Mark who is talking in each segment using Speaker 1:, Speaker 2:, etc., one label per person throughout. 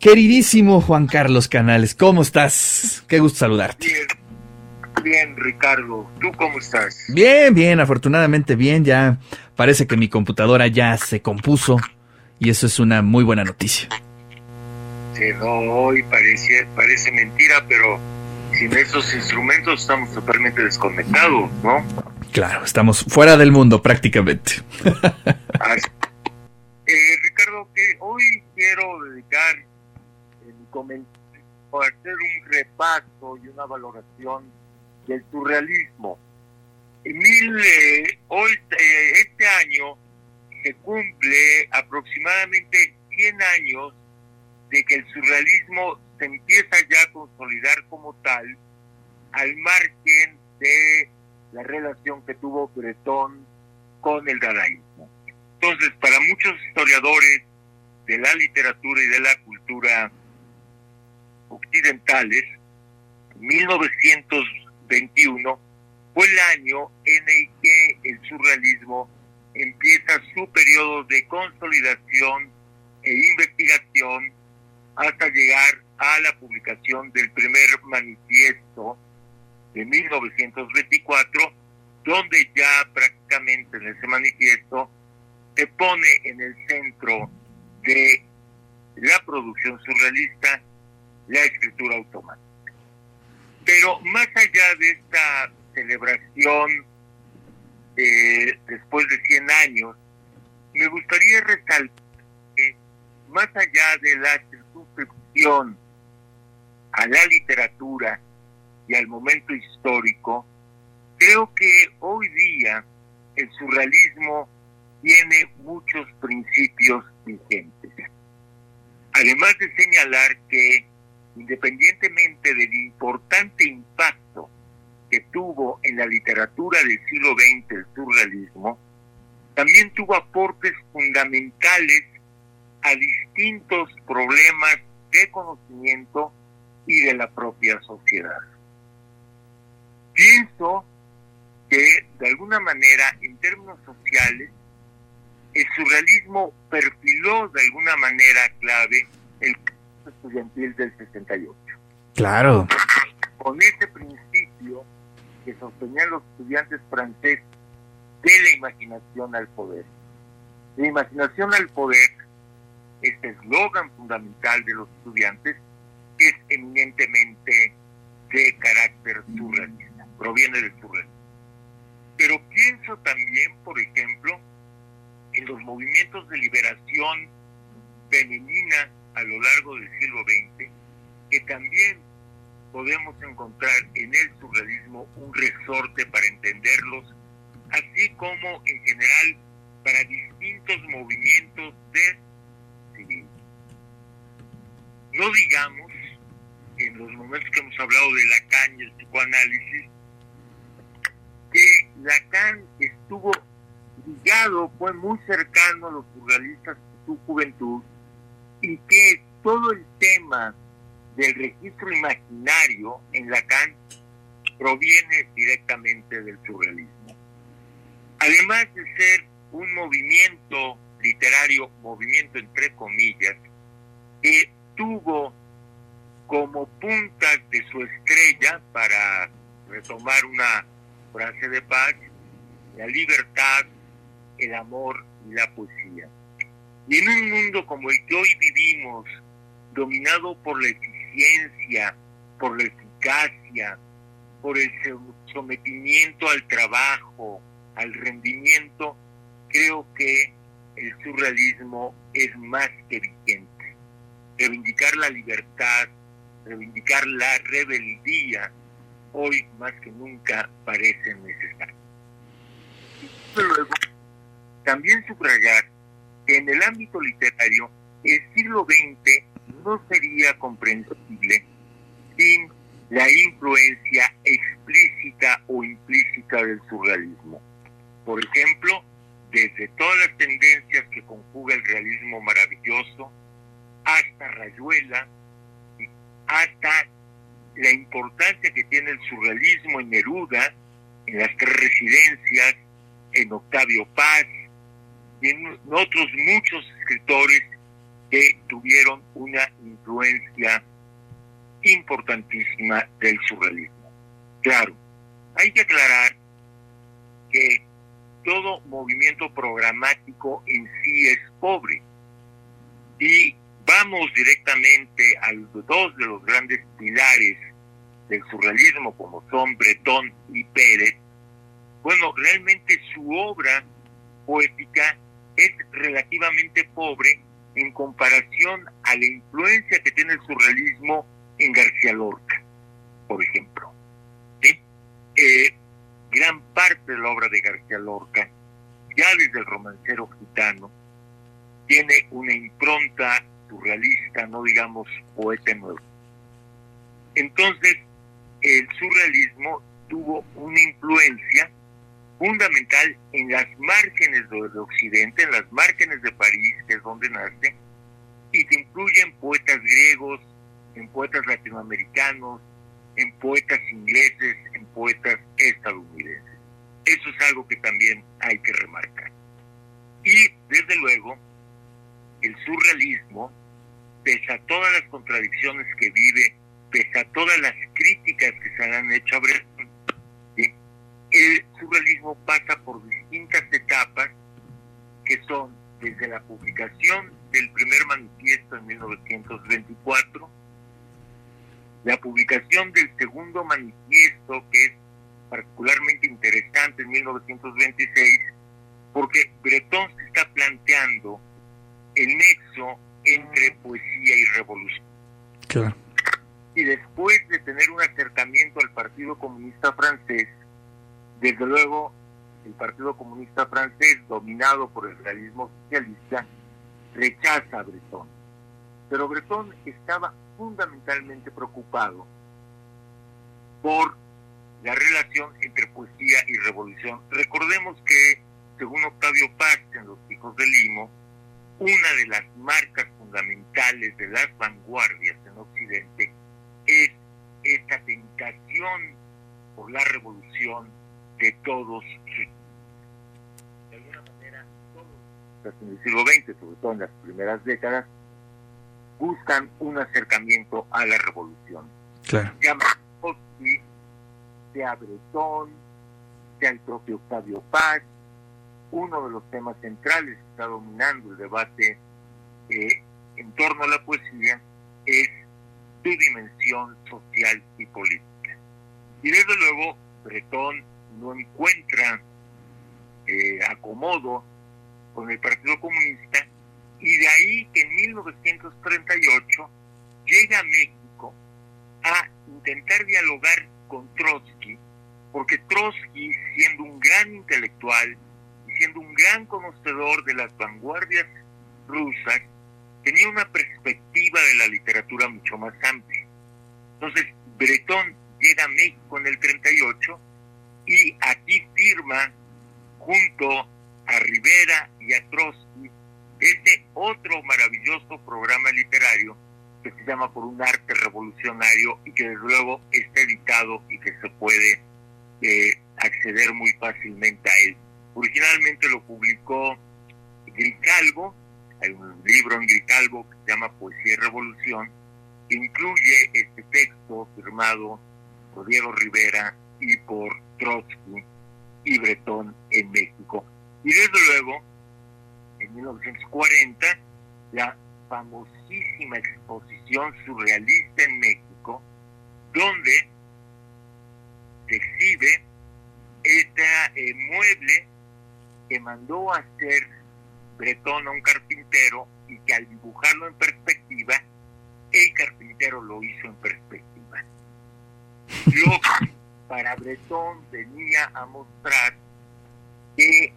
Speaker 1: Queridísimo Juan Carlos Canales, ¿cómo estás? Qué gusto saludarte.
Speaker 2: Bien, bien, Ricardo. ¿Tú cómo estás?
Speaker 1: Bien, bien, afortunadamente bien. Ya parece que mi computadora ya se compuso y eso es una muy buena noticia.
Speaker 2: Sí, no, hoy parece, parece mentira, pero sin esos instrumentos estamos totalmente desconectados, ¿no?
Speaker 1: Claro, estamos fuera del mundo prácticamente.
Speaker 2: eh, Ricardo, que hoy quiero dedicar a hacer un repaso y una valoración del surrealismo. Mil, eh, hoy, eh, este año se cumple aproximadamente 100 años de que el surrealismo se empieza ya a consolidar como tal al margen de la relación que tuvo Bretón con el dadaísmo. Entonces, para muchos historiadores de la literatura y de la cultura occidentales, 1921 fue el año en el que el surrealismo empieza su periodo de consolidación e investigación hasta llegar a la publicación del primer manifiesto de 1924, donde ya prácticamente en ese manifiesto se pone en el centro de la producción surrealista la escritura automática. Pero más allá de esta celebración eh, después de 100 años, me gustaría resaltar que más allá de la circunscripción a la literatura y al momento histórico, creo que hoy día el surrealismo tiene muchos principios vigentes. Además de señalar que independientemente del importante impacto que tuvo en la literatura del siglo XX el surrealismo, también tuvo aportes fundamentales a distintos problemas de conocimiento y de la propia sociedad. Pienso que de alguna manera, en términos sociales, el surrealismo perfiló de alguna manera clave el estudiantil del 68.
Speaker 1: Claro.
Speaker 2: Con ese principio que sostenían los estudiantes franceses de la imaginación al poder. La imaginación al poder, este eslogan fundamental de los estudiantes, es eminentemente de carácter surrealista, proviene del surrealismo. Pero pienso también, por ejemplo, en los movimientos de liberación femenina largo del siglo XX, que también podemos encontrar en el surrealismo un resorte para entenderlos, así como en general para distintos movimientos de civil. No digamos, en los momentos que hemos hablado de Lacan y el psicoanálisis, que Lacan estuvo ligado, fue muy cercano a los surrealistas en su juventud, y que todo el tema del registro imaginario en Lacan proviene directamente del surrealismo. Además de ser un movimiento literario, movimiento entre comillas, que tuvo como puntas de su estrella, para retomar una frase de paz, la libertad, el amor y la poesía. Y en un mundo como el que hoy vivimos, dominado por la eficiencia, por la eficacia, por el sometimiento al trabajo, al rendimiento, creo que el surrealismo es más que vigente. Reivindicar la libertad, reivindicar la rebeldía, hoy más que nunca parece necesario. luego, también subrayar en el ámbito literario el siglo XX no sería comprensible sin la influencia explícita o implícita del surrealismo. Por ejemplo, desde todas las tendencias que conjuga el realismo maravilloso, hasta Rayuela, hasta la importancia que tiene el surrealismo en Neruda, en las tres residencias, en Octavio Paz, y en otros muchos escritores que tuvieron una influencia importantísima del surrealismo. Claro, hay que aclarar que todo movimiento programático en sí es pobre. Y vamos directamente a los dos de los grandes pilares del surrealismo, como son Bretón y Pérez. Bueno, realmente su obra poética es relativamente pobre en comparación a la influencia que tiene el surrealismo en García Lorca, por ejemplo. Eh, gran parte de la obra de García Lorca, ya desde el romancero gitano, tiene una impronta surrealista, no digamos poeta nuevo. Entonces, el surrealismo tuvo una influencia fundamental en las márgenes del occidente, en las márgenes de París, que es donde nace, y se incluye en poetas griegos, en poetas latinoamericanos, en poetas ingleses, en poetas estadounidenses. Eso es algo que también hay que remarcar. Y desde luego, el surrealismo, pese a todas las contradicciones que vive, pese a todas las críticas que se han hecho a Breton, el surrealismo pasa por distintas etapas que son desde la publicación del primer manifiesto en 1924, la publicación del segundo manifiesto, que es particularmente interesante en 1926, porque Breton se está planteando el nexo entre poesía y revolución. Y después de tener un acercamiento al Partido Comunista Francés, desde luego el Partido Comunista Francés, dominado por el realismo socialista, rechaza a Breton. Pero Breton estaba fundamentalmente preocupado por la relación entre poesía y revolución. Recordemos que, según Octavio Paz en Los Hijos del Limo, una de las marcas fundamentales de las vanguardias en Occidente es esta tentación por la revolución de todos de alguna manera todos en el siglo XX, sobre todo en las primeras décadas, buscan un acercamiento a la revolución.
Speaker 1: Claro.
Speaker 2: Sea sea Bretón, sea el propio Octavio Paz, uno de los temas centrales que está dominando el debate eh, en torno a la poesía es su dimensión social y política. Y desde luego, Bretón no encuentra eh, acomodo con el Partido Comunista y de ahí que en 1938 llega a México a intentar dialogar con Trotsky, porque Trotsky, siendo un gran intelectual y siendo un gran conocedor de las vanguardias rusas, tenía una perspectiva de la literatura mucho más amplia. Entonces, Bretón llega a México en el 38 y aquí firma junto a Rivera y a Trotsky este otro maravilloso programa literario que se llama Por un arte revolucionario y que desde luego está editado y que se puede eh, acceder muy fácilmente a él. Originalmente lo publicó Gricalvo, hay un libro en Gricalvo que se llama Poesía y Revolución, que incluye este texto firmado por Diego Rivera y por Trotsky y Bretón en México. Y desde luego, en 1940, la famosísima exposición surrealista en México, donde se exhibe este mueble que mandó hacer Bretón a un carpintero y que al dibujarlo en perspectiva, el carpintero lo hizo en perspectiva. Lo para Bretón venía a mostrar que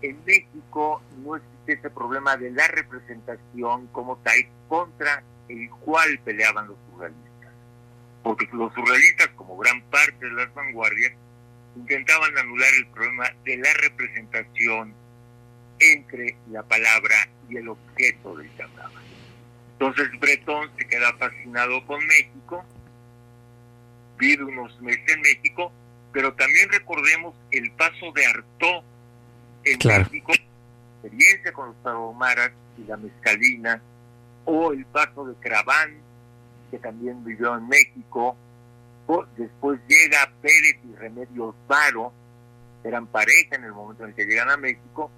Speaker 2: en México no existe ese problema de la representación como tal contra el cual peleaban los surrealistas. Porque los surrealistas, como gran parte de las vanguardias, intentaban anular el problema de la representación entre la palabra y el objeto del que hablaba. Entonces Bretón se queda fascinado con México vive unos meses en México, pero también recordemos el paso de Artó en México, experiencia con los taromaras y la mezcalina, o el paso de Craván, que también vivió en México. después llega Pérez y Remedios Varo, eran pareja en el momento en que llegan a México.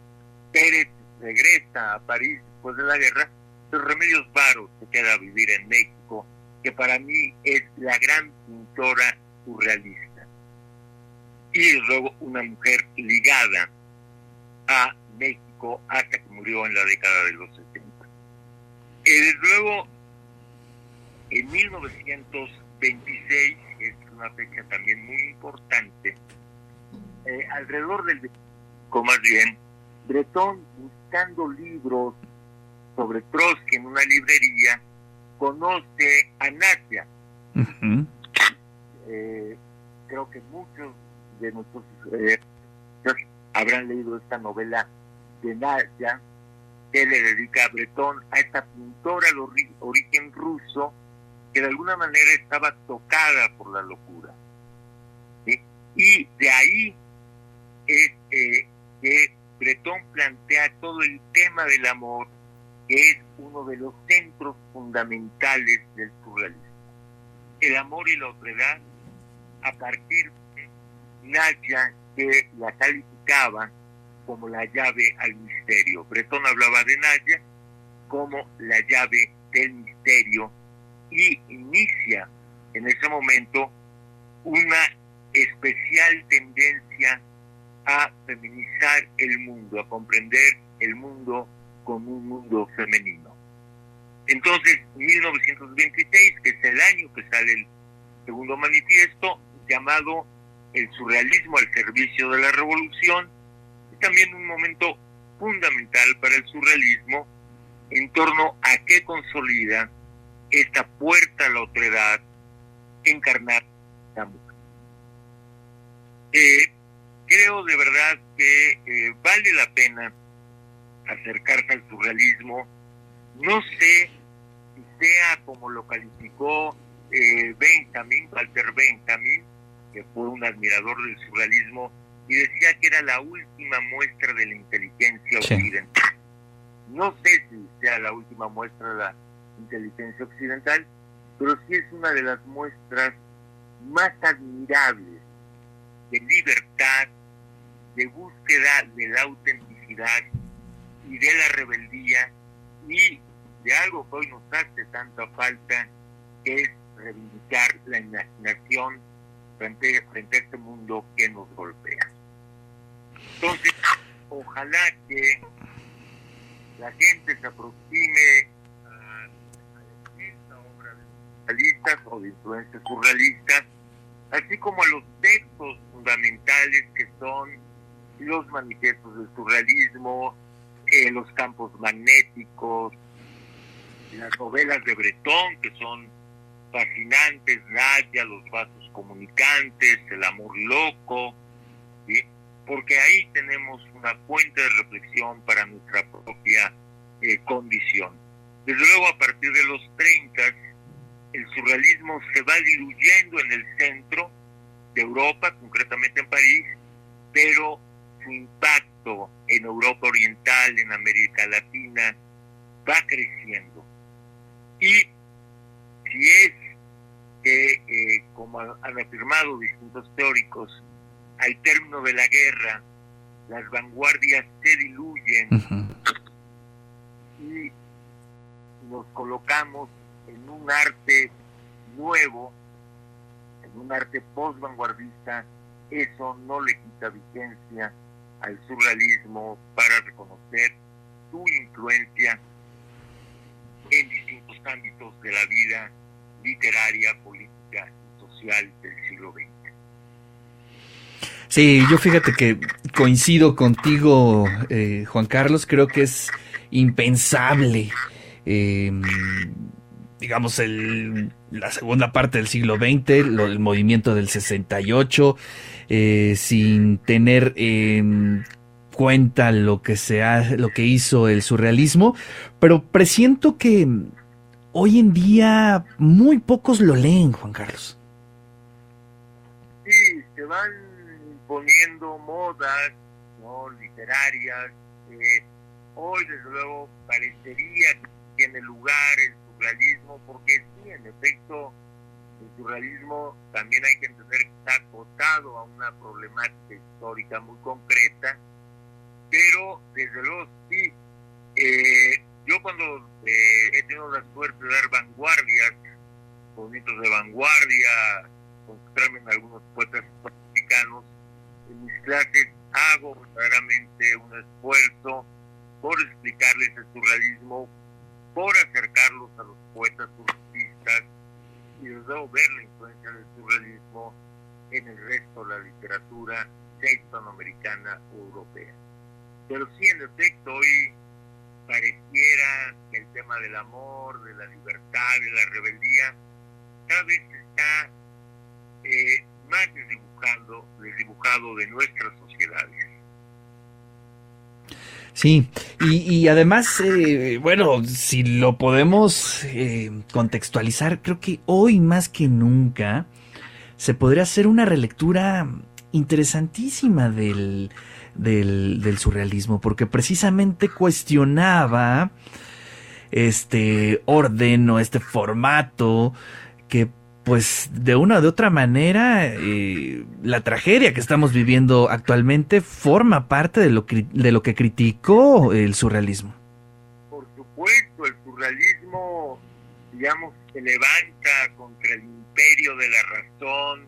Speaker 2: Pérez regresa a París después de la guerra, pero Remedios Varo se queda a vivir en México, que para mí es la gran pintora surrealista. Y luego una mujer ligada a México hasta que murió en la década de los 70. Y desde luego, en 1926, es una fecha también muy importante, eh, alrededor del más bien, Bretón buscando libros sobre Trotsky en una librería, conoce a Nadia. Eh, creo que muchos de nosotros eh, habrán leído esta novela de Nadia, que le dedica a Bretón, a esta pintora de origen ruso, que de alguna manera estaba tocada por la locura. Y de ahí es eh, que Bretón plantea todo el tema del amor, que es uno de los centros fundamentales del surrealismo. El amor y la otredad, a partir de Nadia, que la calificaba como la llave al misterio. Bretón hablaba de Nadia como la llave del misterio y inicia en ese momento una especial tendencia a feminizar el mundo, a comprender el mundo como un mundo femenino. Entonces, 1926, que es el año que sale el segundo manifiesto, llamado El surrealismo al servicio de la revolución, es también un momento fundamental para el surrealismo en torno a qué consolida esta puerta a la otredad encarnada la mujer. Eh, creo de verdad que eh, vale la pena acercarse al surrealismo. No sé si sea como lo calificó eh, Benjamin, Walter Benjamin, que fue un admirador del surrealismo, y decía que era la última muestra de la inteligencia occidental. No sé si sea la última muestra de la inteligencia occidental, pero sí es una de las muestras más admirables de libertad, de búsqueda de la autenticidad y de la rebeldía y de algo que hoy nos hace tanta falta, que es reivindicar la imaginación frente, frente a este mundo que nos golpea. Entonces, ojalá que la gente se aproxime a, esta obra de surrealistas o de influencias surrealistas, así como a los textos fundamentales que son los manifiestos del surrealismo, eh, los campos magnéticos, las novelas de Bretón, que son fascinantes, Nadia, los vasos comunicantes, el amor loco, porque ahí tenemos una fuente de reflexión para nuestra propia eh, condición. Desde luego, a partir de los 30, el surrealismo se va diluyendo en el centro de Europa, concretamente en París, pero su impacto en Europa Oriental, en América Latina, va creciendo. Y si es que, eh, como han afirmado distintos teóricos, al término de la guerra, las vanguardias se diluyen y nos colocamos en un arte nuevo, en un arte post-vanguardista, eso no le quita vigencia al surrealismo para reconocer su influencia en distintos ámbitos de la vida literaria, política y social del siglo XX.
Speaker 1: Sí, yo fíjate que coincido contigo, eh, Juan Carlos, creo que es impensable, em, digamos, el, la segunda parte del siglo XX, el movimiento del 68, eh, sin tener en cuenta lo que se ha, lo que hizo el surrealismo, pero presiento que hoy en día muy pocos lo leen, Juan Carlos.
Speaker 2: Sí, se van imponiendo modas ¿no? literarias. Eh, hoy, desde luego, parecería tiene lugar el surrealismo, porque sí, en efecto, el surrealismo también hay que entender que está acotado a una problemática histórica muy concreta, pero desde luego sí, eh, yo cuando eh, he tenido la suerte de dar vanguardias, movimientos de vanguardia, concentrarme en algunos poetas mexicanos, en mis clases hago verdaderamente un esfuerzo por explicarles el surrealismo, por acercarlos a los poetas surrealistas y desde luego ver la influencia del surrealismo en el resto de la literatura hispanoamericana o europea. Pero sí, en efecto, hoy pareciera que el tema del amor, de la libertad, de la rebeldía, cada vez está eh, más desdibujando, desdibujado de nuestras sociedades.
Speaker 1: Sí, y, además, eh, bueno, si lo podemos eh, contextualizar, creo que hoy más que nunca se podría hacer una relectura interesantísima del, del, surrealismo, porque precisamente cuestionaba este orden o este formato que pues de una o de otra manera eh, la tragedia que estamos viviendo actualmente forma parte de lo, de lo que criticó el surrealismo.
Speaker 2: Por supuesto, el surrealismo, digamos, se levanta contra el imperio de la razón,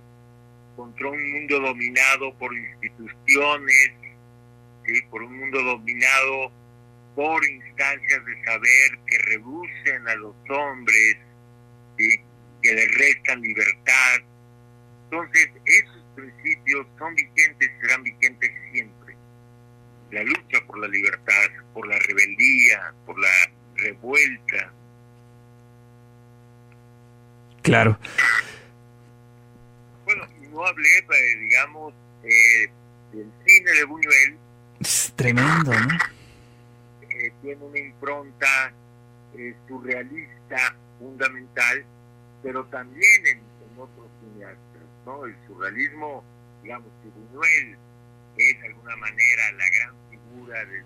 Speaker 2: contra un mundo dominado por instituciones, por un mundo dominado por instancias de saber que reducen a los hombres, que les restan libertad. Entonces, esos principios son vigentes, serán vigentes siempre. La lucha por la libertad, por la rebeldía, por la revuelta.
Speaker 1: Claro.
Speaker 2: Bueno, no hablé, eh, digamos, eh, del cine de Buñuel,
Speaker 1: es tremendo, ¿no?
Speaker 2: Eh, tiene una impronta eh, surrealista fundamental, pero también en, otros cineastas, ¿no? El surrealismo, digamos, que Buñuel es de alguna manera la gran figura del,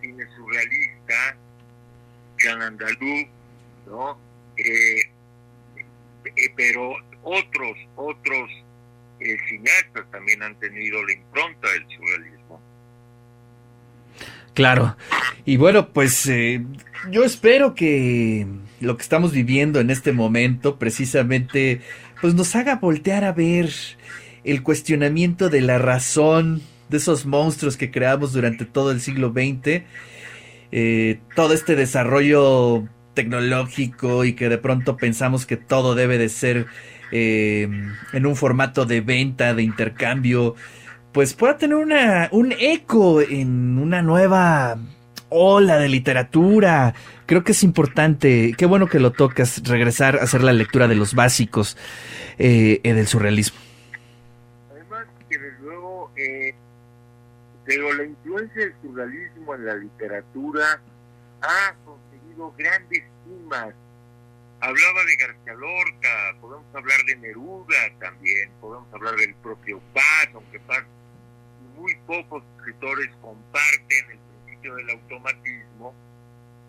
Speaker 2: cine surrealista, Jean Andalou, ¿no? Eh, pero otros, otros cineastas también han tenido la impronta del surrealismo.
Speaker 1: Claro. Y bueno, pues eh, yo espero que lo que estamos viviendo en este momento precisamente pues nos haga voltear a ver el cuestionamiento de la razón de esos monstruos que creamos durante todo el siglo XX, eh, todo este desarrollo tecnológico y que de pronto pensamos que todo debe de ser eh, en un formato de venta, de intercambio, pues pueda tener una, un eco en una nueva ola de literatura. Creo que es importante, qué bueno que lo tocas, regresar a hacer la lectura de los básicos eh, del surrealismo.
Speaker 2: Además, que desde luego, eh, pero la influencia del surrealismo en la literatura ha conseguido grandes cimas. Hablaba de García Lorca, podemos hablar de Neruda también, podemos hablar del propio Paz, aunque Paz muy pocos escritores comparten el del automatismo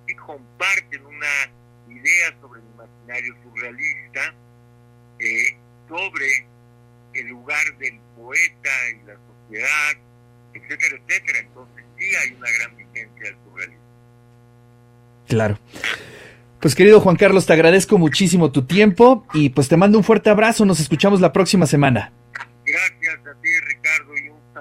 Speaker 2: y comparten una idea sobre el imaginario surrealista, eh, sobre el lugar del poeta y la sociedad, etcétera, etcétera. Entonces sí hay una gran vigencia del surrealismo.
Speaker 1: Claro. Pues querido Juan Carlos, te agradezco muchísimo tu tiempo y pues te mando un fuerte abrazo. Nos escuchamos la próxima semana.